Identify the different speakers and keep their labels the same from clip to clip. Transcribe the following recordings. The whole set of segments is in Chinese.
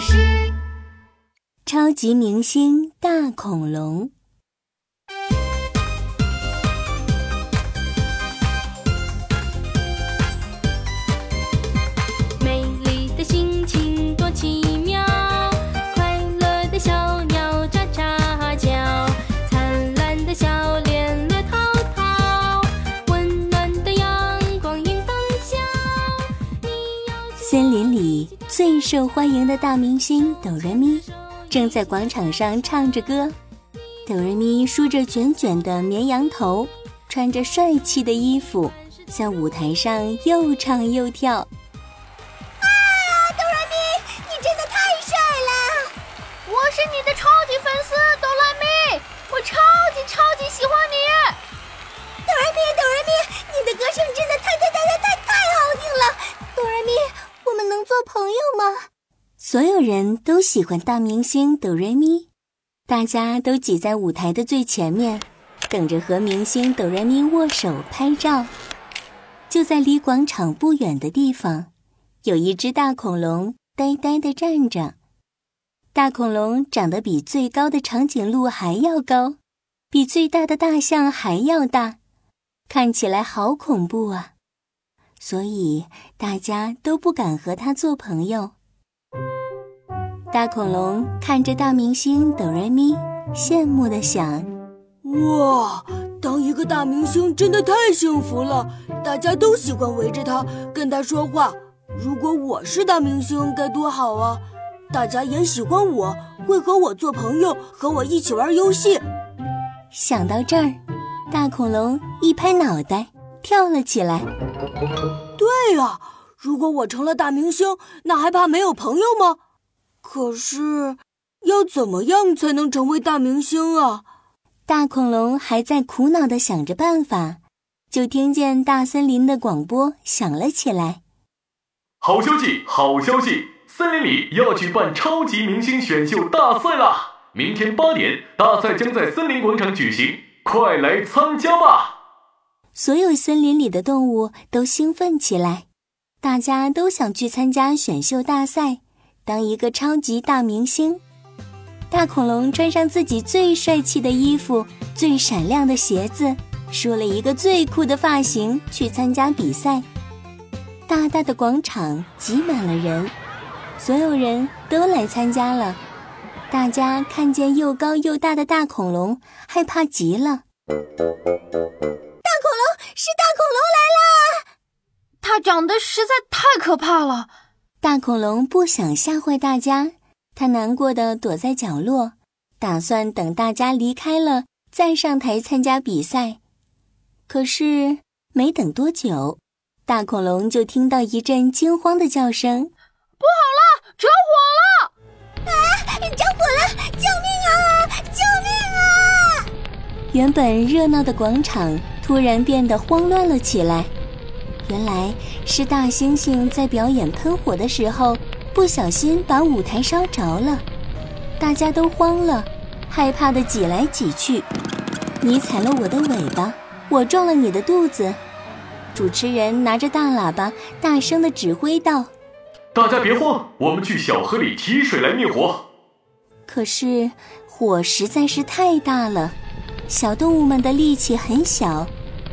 Speaker 1: 士。
Speaker 2: 超级明星大恐龙。
Speaker 3: 美丽的心情多奇妙，快乐的小鸟喳喳叫，灿烂的笑脸乐淘淘，温暖的阳光迎风笑。你要
Speaker 2: 森林里最受欢迎的大明星哆瑞咪正在广场上唱着歌。哆瑞咪梳着卷卷的绵羊头，穿着帅气的衣服，在舞台上又唱又跳。
Speaker 1: 啊哆瑞咪，你真的太帅了！我是你的超朋友吗？
Speaker 2: 所有人都喜欢大明星哆瑞咪，大家都挤在舞台的最前面，等着和明星哆瑞咪握手拍照。就在离广场不远的地方，有一只大恐龙呆呆地站着。大恐龙长得比最高的长颈鹿还要高，比最大的大象还要大，看起来好恐怖啊！所以大家都不敢和他做朋友。大恐龙看着大明星哆瑞咪，羡慕的想：“
Speaker 4: 哇，当一个大明星真的太幸福了！大家都喜欢围着他，跟他说话。如果我是大明星，该多好啊！大家也喜欢我，会和我做朋友，和我一起玩游戏。”
Speaker 2: 想到这儿，大恐龙一拍脑袋，跳了起来。
Speaker 4: 对呀，如果我成了大明星，那还怕没有朋友吗？可是，要怎么样才能成为大明星啊？
Speaker 2: 大恐龙还在苦恼地想着办法，就听见大森林的广播响了起来。
Speaker 5: 好消息，好消息！森林里要举办超级明星选秀大赛啦！明天八点，大赛将在森林广场举行，快来参加吧！
Speaker 2: 所有森林里的动物都兴奋起来，大家都想去参加选秀大赛。当一个超级大明星，大恐龙穿上自己最帅气的衣服、最闪亮的鞋子，梳了一个最酷的发型去参加比赛。大大的广场挤满了人，所有人都来参加了。大家看见又高又大的大恐龙，害怕极了。
Speaker 1: 是大恐龙来啦！
Speaker 6: 它长得实在太可怕了。
Speaker 2: 大恐龙不想吓坏大家，它难过的躲在角落，打算等大家离开了再上台参加比赛。可是没等多久，大恐龙就听到一阵惊慌的叫声：“
Speaker 6: 不好了，着火
Speaker 1: 了！啊，着火了！救命啊！救命啊！”
Speaker 2: 原本热闹的广场突然变得慌乱了起来。原来是大猩猩在表演喷火的时候，不小心把舞台烧着了，大家都慌了，害怕的挤来挤去。你踩了我的尾巴，我撞了你的肚子。主持人拿着大喇叭，大声的指挥道：“
Speaker 5: 大家别慌，我们去小河里提水来灭火。”
Speaker 2: 可是火实在是太大了，小动物们的力气很小，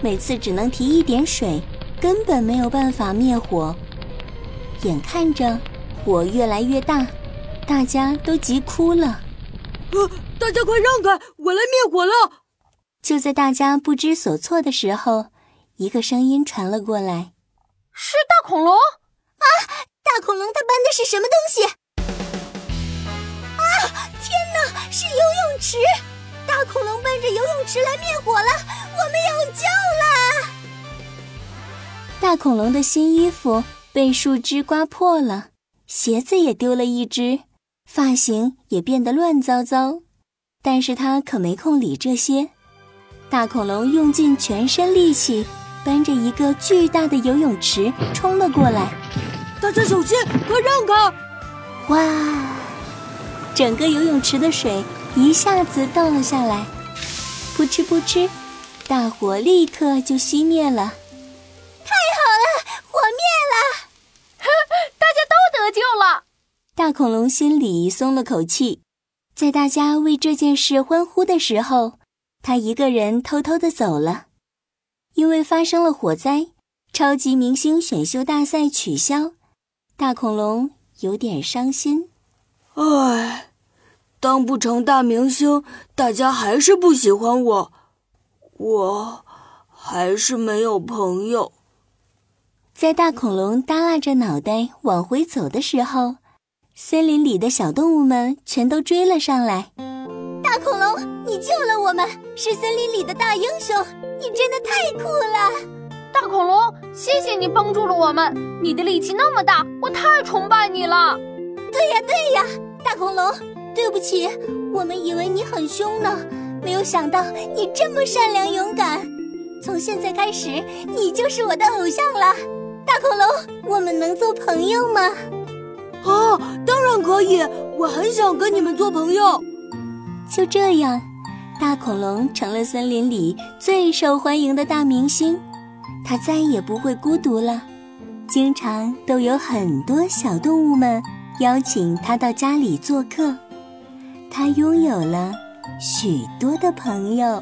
Speaker 2: 每次只能提一点水。根本没有办法灭火，眼看着火越来越大，大家都急哭了。
Speaker 4: 呃，大家快让开，我来灭火了！
Speaker 2: 就在大家不知所措的时候，一个声音传了过来：“
Speaker 6: 是大恐龙啊！
Speaker 1: 大恐龙，它搬的是什么东西？啊！天哪，是游泳池！大恐龙搬着游泳池来灭火了，我们有救了！”
Speaker 2: 大恐龙的新衣服被树枝刮破了，鞋子也丢了一只，发型也变得乱糟糟。但是他可没空理这些。大恐龙用尽全身力气，搬着一个巨大的游泳池冲了过来。
Speaker 4: 大家小心，快让开！
Speaker 2: 哇，整个游泳池的水一下子倒了下来，扑哧扑哧，大火立刻就熄灭了。大恐龙心里松了口气。在大家为这件事欢呼的时候，他一个人偷偷的走了，因为发生了火灾，超级明星选秀大赛取消。大恐龙有点伤心。
Speaker 4: 唉，当不成大明星，大家还是不喜欢我，我还是没有朋友。
Speaker 2: 在大恐龙耷拉着脑袋往回走的时候。森林里的小动物们全都追了上来。
Speaker 1: 大恐龙，你救了我们，是森林里的大英雄，你真的太酷了！
Speaker 6: 大恐龙，谢谢你帮助了我们，你的力气那么大，我太崇拜你了。
Speaker 1: 对呀对呀，大恐龙，对不起，我们以为你很凶呢，没有想到你这么善良勇敢。从现在开始，你就是我的偶像了。大恐龙，我们能做朋友吗？
Speaker 4: 啊，当然可以！我很想跟你们做朋友。
Speaker 2: 就这样，大恐龙成了森林里最受欢迎的大明星。他再也不会孤独了，经常都有很多小动物们邀请他到家里做客。他拥有了许多的朋友。